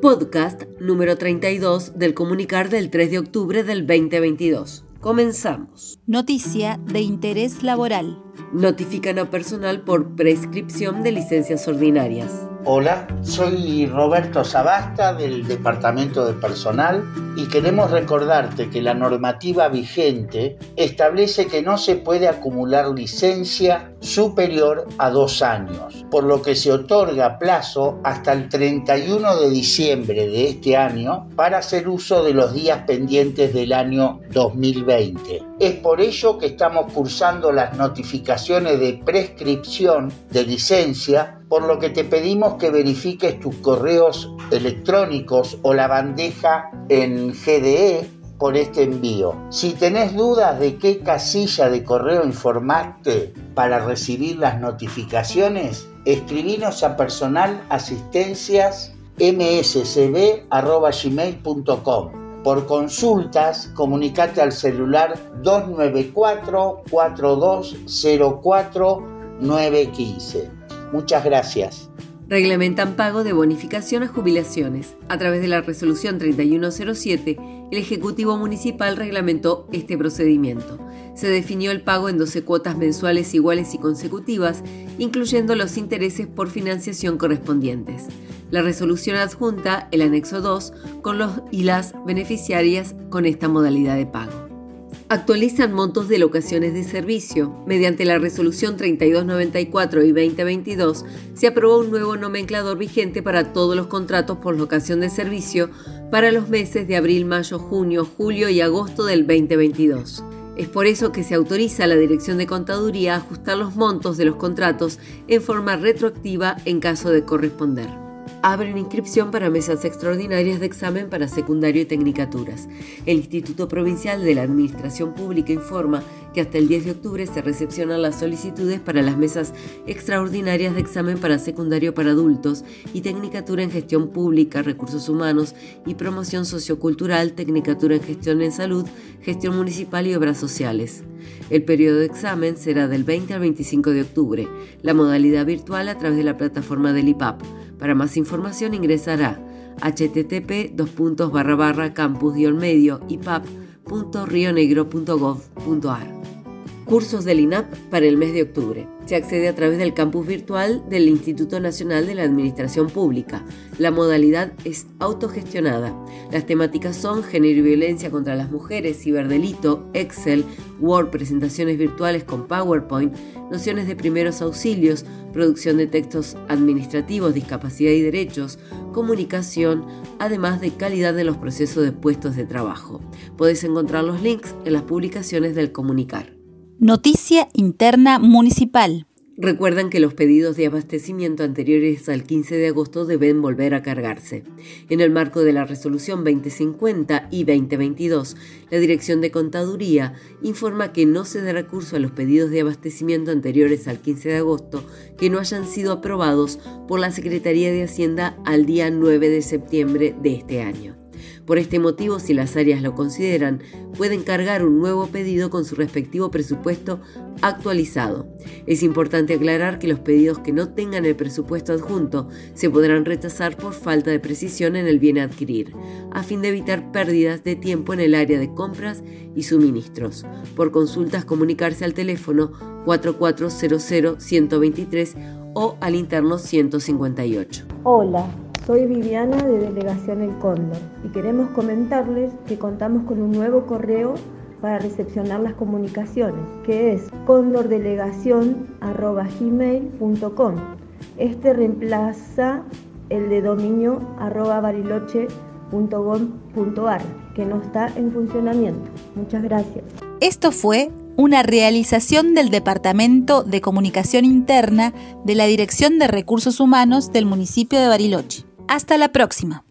Podcast número 32 del comunicar del 3 de octubre del 2022. Comenzamos. Noticia de interés laboral. Notifican a personal por prescripción de licencias ordinarias. Hola, soy Roberto Sabasta del Departamento de Personal y queremos recordarte que la normativa vigente establece que no se puede acumular licencia superior a dos años, por lo que se otorga plazo hasta el 31 de diciembre de este año para hacer uso de los días pendientes del año 2020. Es por ello que estamos cursando las notificaciones de prescripción de licencia por lo que te pedimos que verifiques tus correos electrónicos o la bandeja en GDE por este envío. Si tenés dudas de qué casilla de correo informaste para recibir las notificaciones, escribinos a personalasistencias.mscb.gmail.com por consultas, comunicate al celular 294 4204 915. Muchas gracias. Reglamentan pago de bonificación a jubilaciones. A través de la resolución 3107, el Ejecutivo Municipal reglamentó este procedimiento. Se definió el pago en 12 cuotas mensuales iguales y consecutivas, incluyendo los intereses por financiación correspondientes. La resolución adjunta el anexo 2 con los y las beneficiarias con esta modalidad de pago actualizan montos de locaciones de servicio. Mediante la resolución 3294 y 2022 se aprobó un nuevo nomenclador vigente para todos los contratos por locación de servicio para los meses de abril, mayo, junio, julio y agosto del 2022. Es por eso que se autoriza a la Dirección de Contaduría a ajustar los montos de los contratos en forma retroactiva en caso de corresponder abren inscripción para mesas extraordinarias de examen para secundario y tecnicaturas. El Instituto Provincial de la Administración Pública informa que hasta el 10 de octubre se recepcionan las solicitudes para las mesas extraordinarias de examen para secundario para adultos y tecnicatura en gestión pública, recursos humanos y promoción sociocultural, tecnicatura en gestión en salud, gestión municipal y obras sociales. El periodo de examen será del 20 al 25 de octubre, la modalidad virtual a través de la plataforma del IPAP. Para más información ingresará http campus-medio ipap.rionegro.gov.ar. Cursos del INAP para el mes de octubre. Se accede a través del campus virtual del Instituto Nacional de la Administración Pública. La modalidad es autogestionada. Las temáticas son género y violencia contra las mujeres, ciberdelito, Excel, Word, presentaciones virtuales con PowerPoint, nociones de primeros auxilios, producción de textos administrativos, discapacidad y derechos, comunicación, además de calidad de los procesos de puestos de trabajo. Podés encontrar los links en las publicaciones del comunicar. Noticia Interna Municipal. Recuerdan que los pedidos de abastecimiento anteriores al 15 de agosto deben volver a cargarse. En el marco de la resolución 2050 y 2022, la Dirección de Contaduría informa que no se dará curso a los pedidos de abastecimiento anteriores al 15 de agosto que no hayan sido aprobados por la Secretaría de Hacienda al día 9 de septiembre de este año. Por este motivo, si las áreas lo consideran, pueden cargar un nuevo pedido con su respectivo presupuesto actualizado. Es importante aclarar que los pedidos que no tengan el presupuesto adjunto se podrán rechazar por falta de precisión en el bien adquirir, a fin de evitar pérdidas de tiempo en el área de compras y suministros. Por consultas, comunicarse al teléfono 4400 123 o al interno 158. Hola. Soy Viviana de Delegación El Cóndor y queremos comentarles que contamos con un nuevo correo para recepcionar las comunicaciones, que es condordelegación.gmail.com. Este reemplaza el de dominio arroba bariloche.gov.ar, que no está en funcionamiento. Muchas gracias. Esto fue una realización del Departamento de Comunicación Interna de la Dirección de Recursos Humanos del municipio de Bariloche. Hasta la próxima.